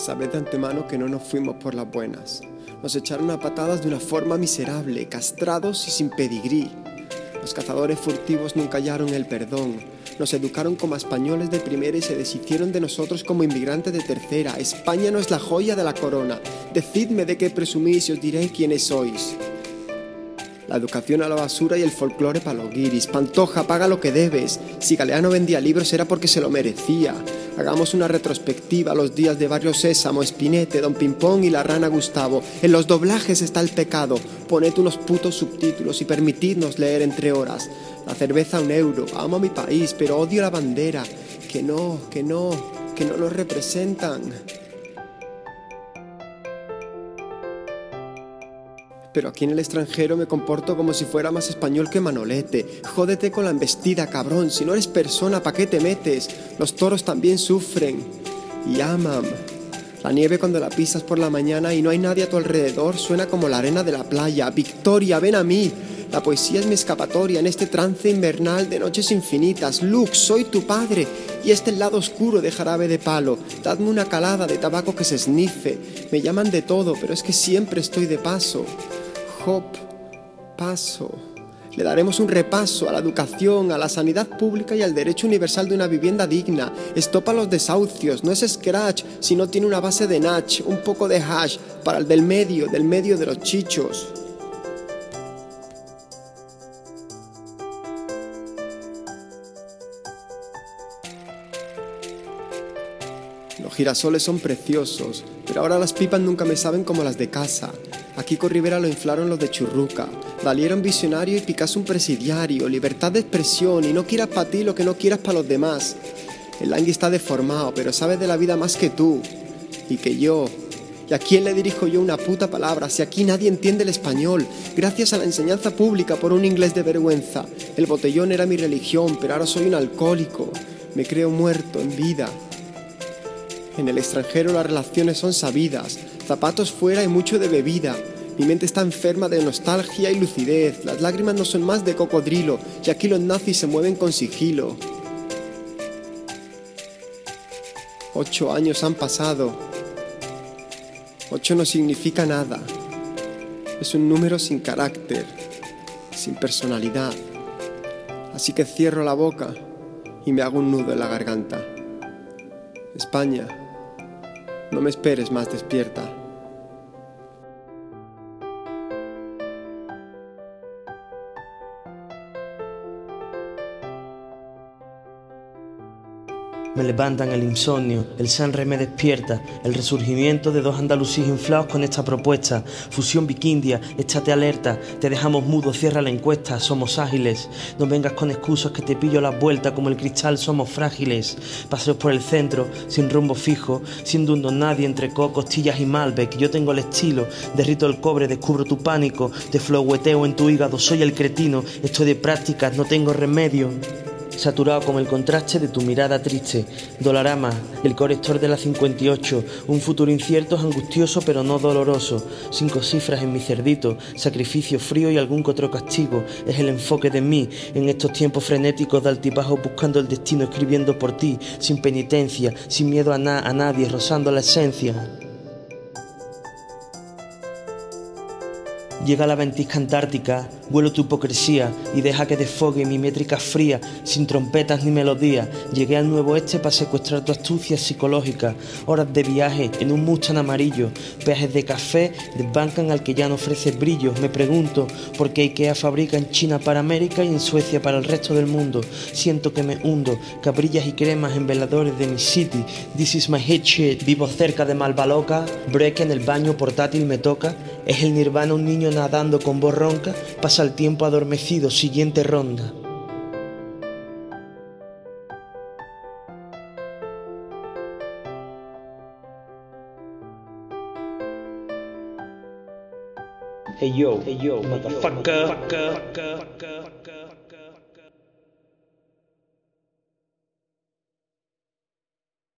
Sabed de antemano que no nos fuimos por las buenas. Nos echaron a patadas de una forma miserable, castrados y sin pedigrí. Los cazadores furtivos nunca hallaron el perdón. Nos educaron como españoles de primera y se deshicieron de nosotros como inmigrantes de tercera. España no es la joya de la corona. Decidme de qué presumís y os diré quiénes sois. La educación a la basura y el folclore para los guiris. Pantoja, paga lo que debes. Si Galeano vendía libros era porque se lo merecía. Hagamos una retrospectiva a los días de Barrio Sésamo, Espinete, Don Pimpón y la rana Gustavo. En los doblajes está el pecado. Poned unos putos subtítulos y permitidnos leer entre horas. La cerveza un euro. Amo a mi país, pero odio la bandera. Que no, que no, que no nos representan. Pero aquí en el extranjero me comporto como si fuera más español que Manolete. Jódete con la embestida, cabrón. Si no eres persona, ¿pa' qué te metes? Los toros también sufren. Y aman. La nieve cuando la pisas por la mañana y no hay nadie a tu alrededor suena como la arena de la playa. Victoria, ven a mí. La poesía es mi escapatoria en este trance invernal de noches infinitas. Luke, soy tu padre. Y este lado oscuro de jarabe de palo. Dadme una calada de tabaco que se esnife. Me llaman de todo, pero es que siempre estoy de paso. Hop, paso. Le daremos un repaso a la educación, a la sanidad pública y al derecho universal de una vivienda digna. Estopa los desahucios, no es scratch, sino tiene una base de natch, un poco de hash, para el del medio, del medio de los chichos. Los girasoles son preciosos, pero ahora las pipas nunca me saben como las de casa. Aquí con Rivera lo inflaron los de Churruca. Valieron visionario y Picasso un presidiario. Libertad de expresión y no quieras para ti lo que no quieras para los demás. El Langui está deformado, pero sabe de la vida más que tú. Y que yo. ¿Y a quién le dirijo yo una puta palabra si aquí nadie entiende el español? Gracias a la enseñanza pública por un inglés de vergüenza. El botellón era mi religión, pero ahora soy un alcohólico. Me creo muerto en vida. En el extranjero las relaciones son sabidas, zapatos fuera y mucho de bebida. Mi mente está enferma de nostalgia y lucidez, las lágrimas no son más de cocodrilo y aquí los nazis se mueven con sigilo. Ocho años han pasado. Ocho no significa nada. Es un número sin carácter, sin personalidad. Así que cierro la boca y me hago un nudo en la garganta. España, no me esperes más despierta. Me levantan el insomnio, el Sanre me despierta, el resurgimiento de dos andalusíes inflados con esta propuesta. Fusión vikindia, échate alerta, te dejamos mudo, cierra la encuesta, somos ágiles. No vengas con excusas que te pillo la vuelta, como el cristal somos frágiles. Paseos por el centro, sin rumbo fijo, sin dundo nadie entre cocos, costillas y Malbec. Yo tengo el estilo, derrito el cobre, descubro tu pánico, te floweteo en tu hígado, soy el cretino, estoy de prácticas, no tengo remedio saturado como el contraste de tu mirada triste. Dolarama, el corrector de la 58, un futuro incierto es angustioso pero no doloroso. Cinco cifras en mi cerdito, sacrificio frío y algún otro castigo. Es el enfoque de mí en estos tiempos frenéticos de altibajo buscando el destino, escribiendo por ti, sin penitencia, sin miedo a, a nadie, rozando la esencia. Llega la ventisca antártica, vuelo tu hipocresía y deja que desfogue mi métrica fría, sin trompetas ni melodía. Llegué al nuevo este para secuestrar tu astucia psicológica. Horas de viaje en un Mustang amarillo, peajes de café desbancan al que ya no ofrece brillo. Me pregunto por qué IKEA fabrica en China para América y en Suecia para el resto del mundo. Siento que me hundo, cabrillas y cremas en veladores de mi city. This is my hit shit. Vivo cerca de Malvaloca, break en el baño portátil me toca. Es el nirvana un niño nadando con voz ronca, el tiempo adormecido, siguiente ronda. Hey yo, hey yo, motherfucker.